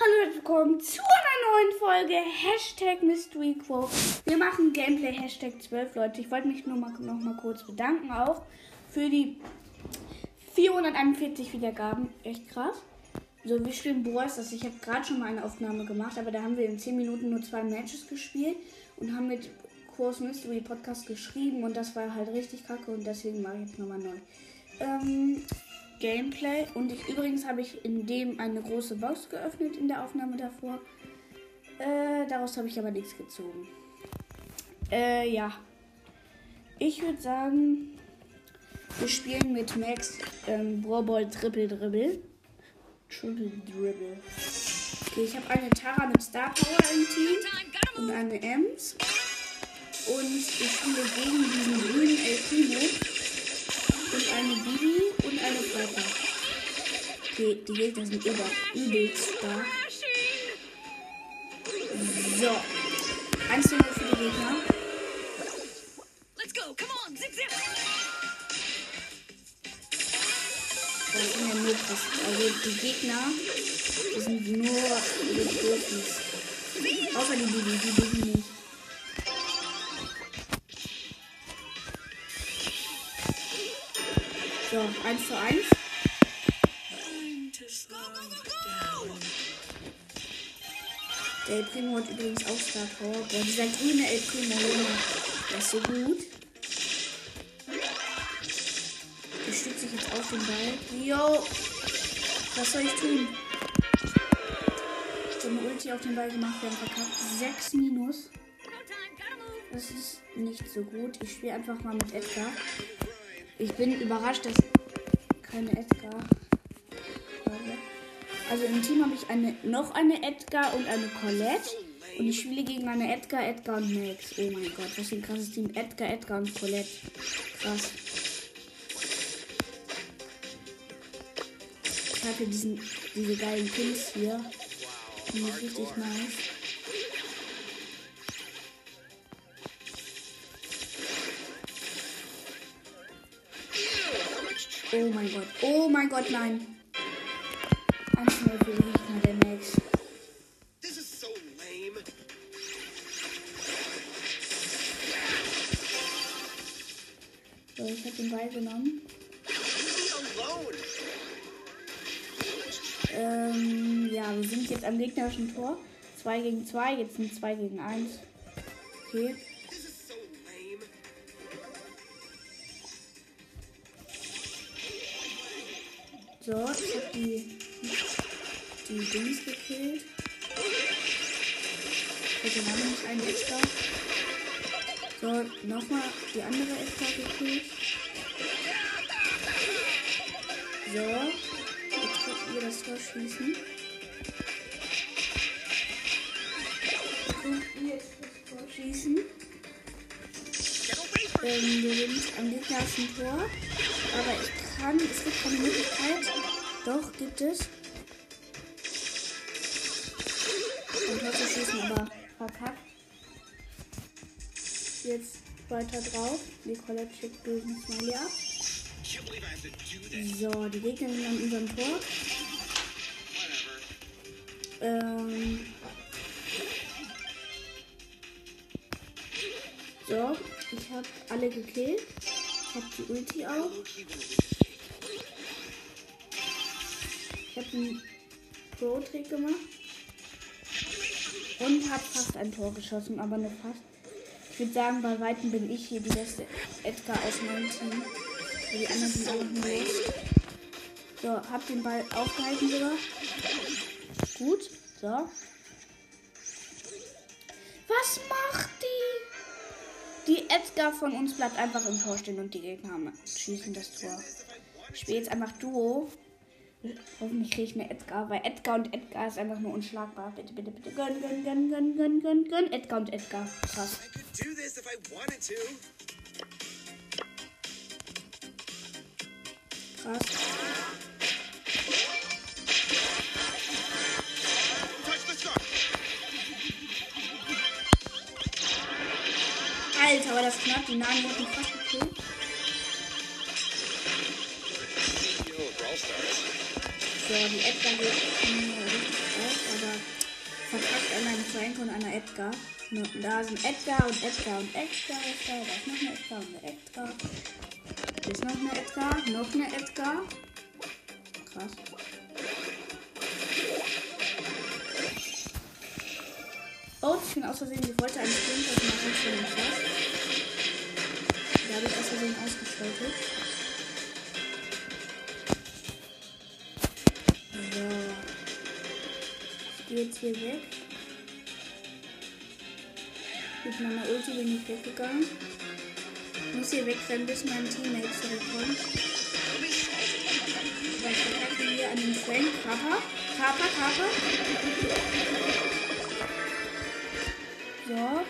Hallo und willkommen zu einer neuen Folge Hashtag Mystery Quote. Wir machen Gameplay Hashtag 12, Leute. Ich wollte mich nur mal, noch mal kurz bedanken auch für die 441 Wiedergaben. Echt krass. So, wir spielen Boas. Also ich habe gerade schon mal eine Aufnahme gemacht, aber da haben wir in 10 Minuten nur zwei Matches gespielt und haben mit Kurs Mystery Podcast geschrieben und das war halt richtig kacke und deswegen mache ich jetzt nochmal neu. Ähm, Gameplay und ich, übrigens habe ich in dem eine große Box geöffnet in der Aufnahme davor. Äh, daraus habe ich aber nichts gezogen. Äh, ja. Ich würde sagen, wir spielen mit Max ähm, Brawlball Triple Dribble. Triple Dribble. Okay, ich habe eine Tara mit Star Power im Team und eine Ems. Und ich spiele gegen diesen grünen El eine Bibi und eine Piper. Okay, die Gegner sind über, übelst stark. So. 1 zu 0 für die Gegner. Let's go, come on, nur krass. Also die Gegner, die sind nur die Profis. Außer die Bibi, die Bibi nicht. So, 1 zu 1. Der El Primo hat übrigens auch Star Power. Boah, dieser grüne El Primo, der ist so gut. Der stützt sich jetzt auf den Ball. Yo! Was soll ich tun? Ich habe eine Ulti auf den Ball gemacht, wir haben verkackt. 6 Minus. Das ist nicht so gut. Ich spiele einfach mal mit Edgar. Ich bin überrascht, dass keine Edgar. Also im Team habe ich eine, noch eine Edgar und eine Colette. Und ich spiele gegen eine Edgar, Edgar und Max. Oh mein Gott, was für ein krasses Team. Edgar, Edgar und Colette. Krass. Ich habe hier diesen, diese geilen Pins hier. Die sind richtig nice. Oh mein Gott. Oh mein Gott, nein. 1 0 für den Gegner, der Max. This is so lame. So, ich habe den Ball genommen. Ähm, ja, wir sind jetzt am gegnerischen Tor. 2 gegen 2, jetzt sind 2 gegen 1. Okay. So, ich habe die, die Dings gekillt. Ich habe noch nicht einen extra. So, nochmal die andere extra gekillt. So, jetzt könnt ihr das Tor schießen. Ihr jetzt das Tor from Ähm, wir sind am gegnerischen Tor. Aber ich kann, es gibt keine Möglichkeit. Doch, gibt es. Tor zu schießen, aber verkackt. Jetzt weiter drauf. Die Colette schickt bösen Smiley ab. So, die Gegner sind an unserem Tor. Ähm. So, ich habe alle gekillt. Ich habe die Ulti auch. Ich habe einen Pro-Trick gemacht. Und habe fast ein Tor geschossen, aber nur fast. Ich würde sagen, bei Weitem bin ich hier die beste Edgar aus meinem Team. Die anderen sind alle nur. So, hab den Ball aufgehalten sogar. Gut. So. Was macht die? Die Edgar von uns bleibt einfach im Tor stehen und die Gegner schießen das Tor. Ich spiele jetzt einfach Duo. Hoffentlich kriege ich eine Edgar, weil Edgar und Edgar ist einfach nur unschlagbar. Bitte, bitte, bitte. Gönn, gönn, gönn, gönn, gönn, gönn, gönn. Edgar und Edgar. Krass. Krass. Alter, war das knapp. Die Nani hat mich fast gekillt. You know, Brawl Stars. So, die Edgar geht mir richtig auf, aber Edgar. No, da sind Edgar und Edgar und Edgar. Edgar. Da ist noch eine Edgar und eine Edgar. Hier ist noch eine Edgar. Noch eine Edgar. Krass. Oh, ich bin aus Versehen. Ich wollte einen Screenshot machen den Chat. Da habe ich aus Versehen ausgeschaltet. Jetzt hier weg. Mit meiner Ulti bin ich weggegangen. Ich muss hier wegrennen, bis mein Teammate zurückkommt. Weil ich attacke hier an den Frank. Kappa. Kappa. So.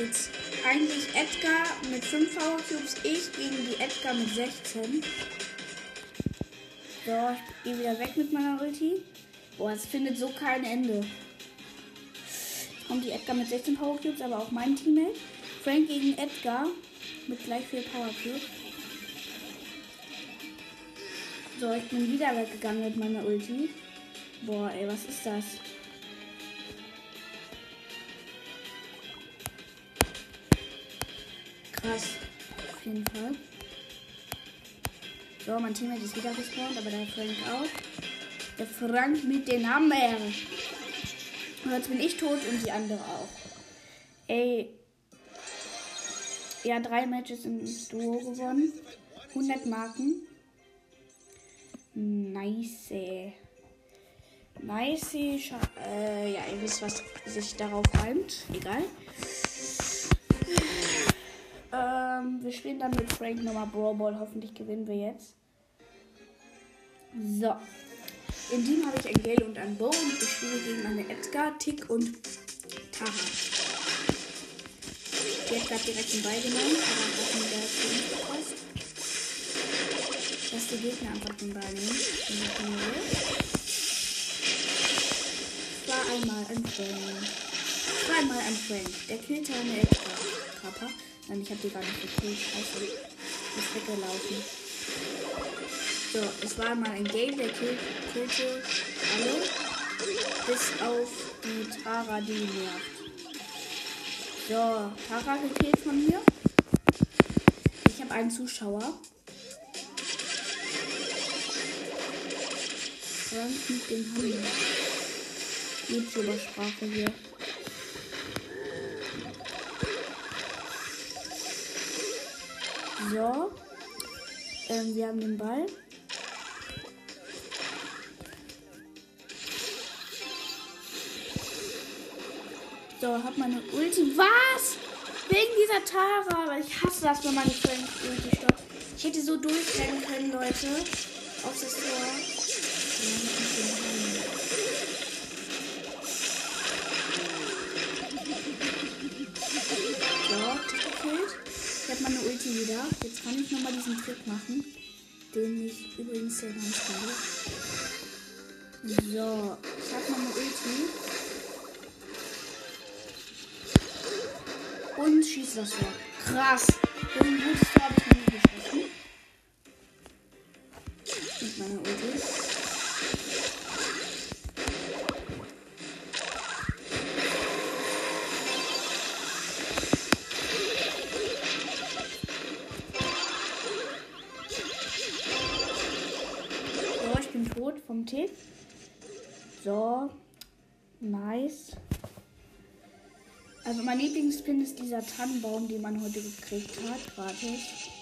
Jetzt eigentlich Edgar mit 5 Power Cubes, ich gegen die Edgar mit 16. So, ich gehe wieder weg mit meiner Ulti. Boah, es findet so kein Ende. Jetzt kommt die Edgar mit 16 Power Cubes, aber auch mein Teammate. Frank gegen Edgar mit gleich viel Power Cubes. So, ich bin wieder weggegangen mit meiner Ulti. Boah, ey, was ist das? Krass. Auf jeden Fall. So, mein Teammate ist wieder gespawnt, aber der Frank auch. Der Frank mit den Hammer. Und jetzt bin ich tot und die andere auch. Ey. Ja, drei Matches im Duo gewonnen. 100 Marken. Nice. Nice. Äh, ja, ihr wisst, was sich darauf reimt. Egal. Ähm, wir spielen dann mit Frank nochmal Brawl Ball. Hoffentlich gewinnen wir jetzt. So. Im Team habe ich ein Gale und ein Bo und ich spiele gegen eine Edgar, Tick und Tara. Die hat gerade direkt den Ball genommen, aber hat mir der uns gepasst. Dass die Gegner einfach den Ball nehmen. War einmal ein Frank. Zweimal ein Frank. Der killte eine Edgar. Papa. Nein, ich habe die gar nicht gekillt. Scheiße. Ist weggelaufen. So, es war mal ein Game, der kill, killte alle. Bis auf die Tara, die nervt. So, Tara gekillt von mir. Ich habe einen Zuschauer. Frank mit dem Hammer. YouTuber-Sprache hier. So. Ähm, wir haben den Ball. So, hab meine Ulti. Was? Wegen dieser Tara. Weil ich hasse das, wenn meine Frank Ulti stoppt. Ich hätte so durchrennen können, Leute. Auf das Tor. So. Ich habe meine Ulti wieder. Jetzt kann ich nochmal diesen Trick machen. Den ich übrigens sehr finde. So, ich habe meine Ulti. Und schieße das Tor. Krass. So ein gutes Tor habe ich noch geschossen. Mit meiner Ulti. So, ich bin tot vom Tick. So. Nice. Also mein Lieblingspin ist dieser Tannenbaum, den man heute gekriegt hat. Gratis.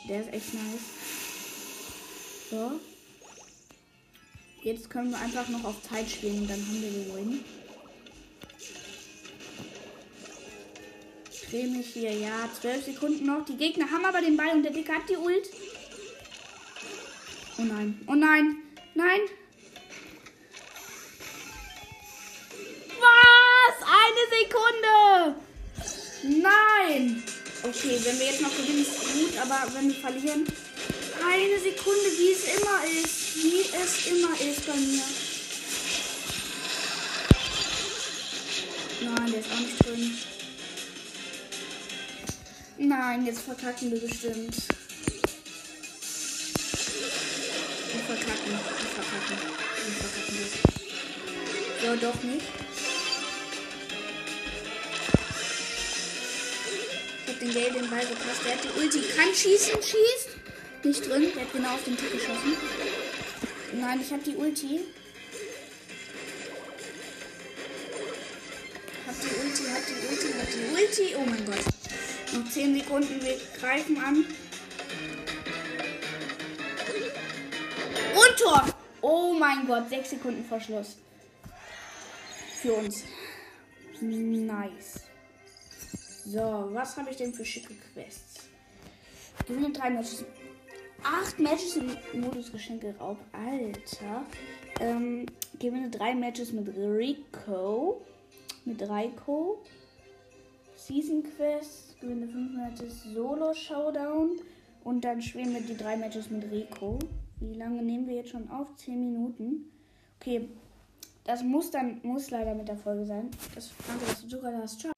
Der ist echt nice. So. Jetzt können wir einfach noch auf Zeit spielen und dann haben wir. Ich drehe mich hier. Ja, 12 Sekunden noch. Die Gegner haben aber den Ball und der Dicke hat die Ult. Oh nein. Oh nein. Nein. Was? Eine Sekunde. Nein. Okay, wenn wir jetzt noch gewinnen, ist gut, aber wenn wir verlieren. Eine Sekunde, wie es immer ist. Wie es immer ist bei mir. Nein, der ist auch nicht drin. Nein, jetzt verkacken wir bestimmt. Wir verkacken. Wir verkacken. Wir verkacken. So, doch nicht. Den Gale den Ball gepasst. Der hat die Ulti, kann schießen, schießt. Nicht drin, der hat genau auf den Tick geschossen. Nein, ich habe die Ulti. Hab die Ulti, hab die Ulti, hab die Ulti. Oh mein Gott. Noch 10 Sekunden, wir greifen an. Und Tor! Oh mein Gott, 6 Sekunden vor Schluss. Für uns. Nice. So, was habe ich denn für schicke Quests? Gewinne drei Matches. Acht Matches im Modus Geschenke Raub. Alter. Ähm, gewinne drei Matches mit Rico. Mit Raiko. Season Quest. Gewinne fünf Matches Solo Showdown. Und dann spielen wir die drei Matches mit Rico. Wie lange nehmen wir jetzt schon auf? Zehn Minuten. Okay. Das muss dann, muss leider mit der Folge sein. Das, danke, dass du sogar hast. Ciao.